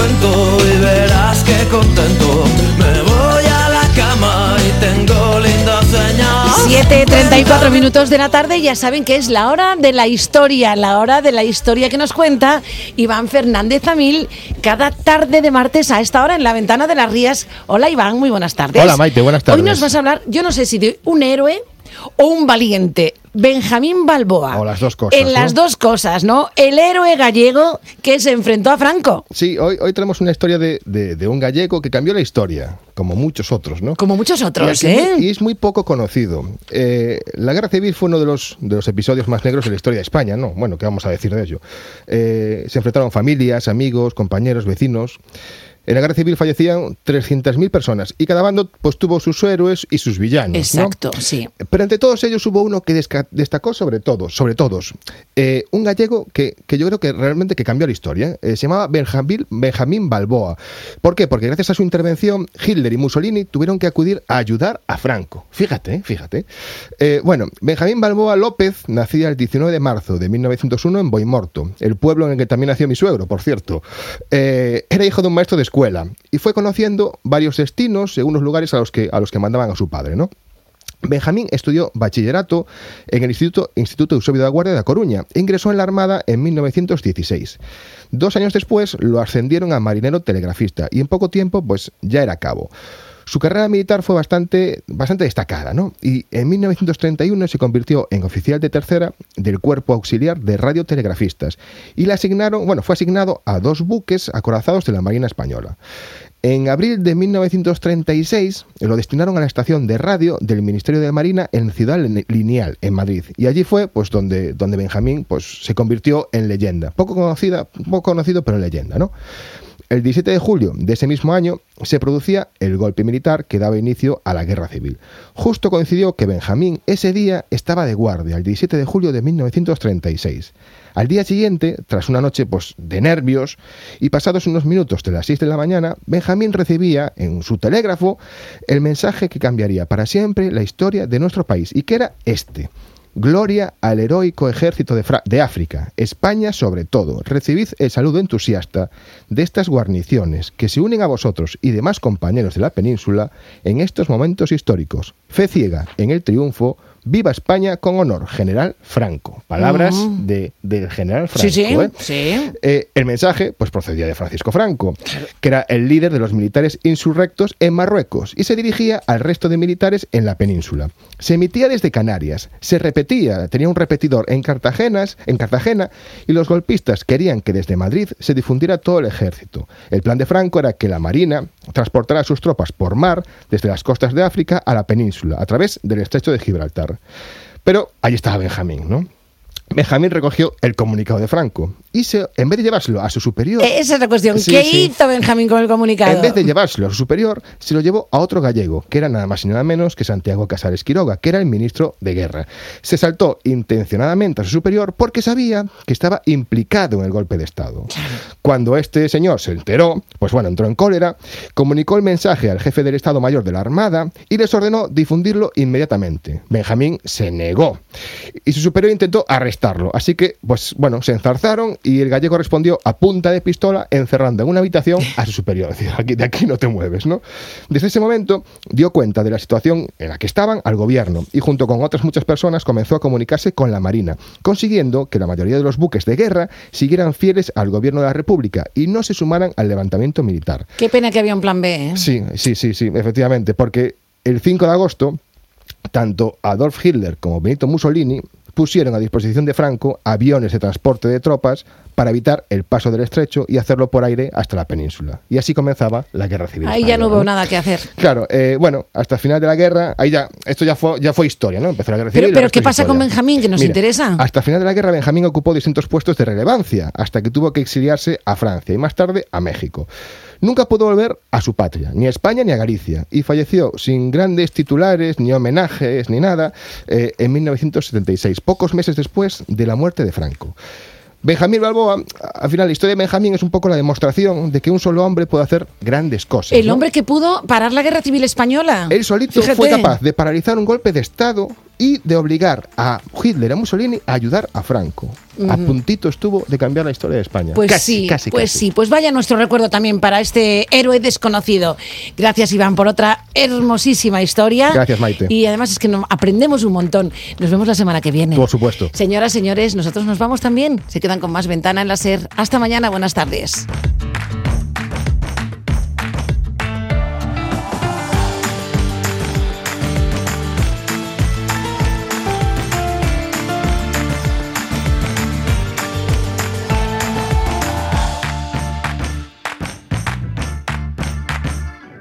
cuento y verás que contento. Me voy a la cama y tengo linda señal. 7.34 minutos de la tarde, ya saben que es la hora de la historia, la hora de la historia que nos cuenta Iván Fernández Amil cada tarde de martes a esta hora en la ventana de las Rías. Hola Iván, muy buenas tardes. Hola, Maite, buenas tardes. Hoy nos vas a hablar, yo no sé si de un héroe o un valiente. Benjamín Balboa. O las dos cosas, En ¿no? las dos cosas, ¿no? El héroe gallego que se enfrentó a Franco. Sí, hoy, hoy tenemos una historia de, de- de un gallego que cambió la historia, como muchos otros, ¿no? Como muchos Y otros, que ¿eh? muy- Y es muy poco conocido. Eh, la guerra civil fue uno de los, de los episodios más negros de la historia de España, ¿no? Bueno, ¿qué vamos a decir de ello? Eh, se enfrentaron familias, amigos, compañeros, vecinos. En la guerra civil fallecían 300.000 personas y cada bando pues tuvo sus héroes y sus villanos. ¿no? Exacto, sí. Pero entre todos ellos hubo uno que destacó sobre todos, sobre todos. Eh, un gallego que, que yo creo que realmente que cambió la historia. Eh, se llamaba Benjamín, Benjamín Balboa. ¿Por qué? Porque gracias a su intervención, Hitler y Mussolini tuvieron que acudir a ayudar a Franco. Fíjate, eh, fíjate. Eh, bueno, Benjamín Balboa López nacía el 19 de marzo de 1901 en Boimorto, el pueblo en el que también nació mi suegro, por cierto. Eh, era hijo de un maestro de escuela y fue conociendo varios destinos según los lugares a los que, a los que mandaban a su padre, ¿no? Benjamín estudió bachillerato en el Instituto, Instituto Eusebio de la Guardia de Coruña e ingresó en la Armada en 1916. Dos años después lo ascendieron a marinero telegrafista y en poco tiempo pues ya era cabo. Su carrera militar fue bastante, bastante destacada, ¿no? Y en 1931 se convirtió en oficial de tercera del Cuerpo Auxiliar de Radiotelegrafistas y le asignaron, bueno, fue asignado a dos buques acorazados de la Marina Española. En abril de 1936 lo destinaron a la estación de radio del Ministerio de Marina en Ciudad Lineal, en Madrid. Y allí fue pues donde, donde Benjamín pues, se convirtió en leyenda. Poco conocida, poco conocido, pero en leyenda, ¿no? El 17 de julio de ese mismo año se producía el golpe militar que daba inicio a la guerra civil. Justo coincidió que Benjamín ese día estaba de guardia, el 17 de julio de 1936. Al día siguiente, tras una noche pues, de nervios y pasados unos minutos de las 6 de la mañana, Benjamín recibía en su telégrafo el mensaje que cambiaría para siempre la historia de nuestro país y que era este. Gloria al heroico ejército de, de África, España sobre todo. Recibid el saludo entusiasta de estas guarniciones que se unen a vosotros y demás compañeros de la península en estos momentos históricos. Fe ciega en el triunfo. Viva España con honor, General Franco. Palabras Mm. de, del General Franco. Sí, sí, ¿eh? sí. Eh, el mensaje pues procedía de Francisco Franco, que era el líder de los militares insurrectos en Marruecos y se dirigía al resto de militares en la península. Se emitía desde Canarias, se repetía, tenía un repetidor en Cartagenas, en Cartagena y los golpistas querían que desde Madrid se difundiera todo el ejército. El plan de Franco era que la Marina transportara sus tropas por mar desde las costas de África a la península a través del estrecho de Gibraltar. Pero ahí estaba Benjamín, ¿no? Benjamín recogió el comunicado de Franco y se, en vez de llevárselo a su superior, Eh, Esa es la cuestión. Sí, ¿Qué sí. hizo Benjamín con el comunicado? en vez de llevárselo a su superior, se lo llevó a otro gallego, que era nada más y nada menos que Santiago Casares Quiroga, que era el ministro de Guerra. Se saltó intencionadamente a su superior porque sabía que estaba implicado en el golpe de Estado. Cuando este señor se enteró, pues bueno, entró en cólera, comunicó el mensaje al jefe del Estado Mayor de la Armada y les ordenó difundirlo inmediatamente. Benjamín se negó y su superior intentó arrestarlo. Así que, pues bueno, se enzarzaron y el gallego respondió a punta de pistola encerrando en una habitación a su superior. Decir, aquí, de aquí no te mueves, ¿no? Desde ese momento dio cuenta de la situación en la que estaban al gobierno y junto con otras muchas personas comenzó a comunicarse con la Marina, consiguiendo que la mayoría de los buques de guerra siguieran fieles al gobierno de la República y no se sumaran al levantamiento militar. Qué pena que había un plan B, ¿eh? Sí, sí, sí, sí, efectivamente, porque el 5 de agosto, tanto Adolf Hitler como Benito Mussolini pusieron a disposición de Franco aviones de transporte de tropas para evitar el paso del estrecho y hacerlo por aire hasta la península. Y así comenzaba la guerra civil. Ahí ya no hubo nada que hacer. Claro, eh, bueno, hasta el final de la guerra, ahí ya, esto ya fue, ya fue historia, ¿no? Empezó la guerra civil. pero ¿qué pasa con. Benjamín, que nos interesa? Hasta el final de la guerra, Benjamín ocupó distintos puestos de relevancia, hasta que tuvo que exiliarse a Francia y más tarde a México. Nunca pudo volver a su patria, ni a España ni a Galicia, y falleció sin grandes titulares, ni homenajes, ni nada, eh, en 1976, pocos meses después de la muerte de Franco. Benjamín Balboa, al final la historia de Benjamín es un poco la demostración de que un solo hombre puede hacer grandes cosas. El ¿no? hombre que pudo parar la guerra civil española. Él solito Fíjate. fue capaz de paralizar un golpe de Estado y de obligar a Hitler a Mussolini a ayudar a Franco. a puntito estuvo de cambiar la historia de España. Pues Casi, sí, casi, pues casi. sí, pues vaya nuestro recuerdo también para este héroe desconocido. Gracias Iván por otra hermosísima historia. Gracias, Maite. Y además es que aprendemos un montón. Nos vemos la semana que viene. Por supuesto. Señoras, señores, nosotros nos vamos también. Se quedan con más ventana en la SER. Hasta mañana, buenas tardes.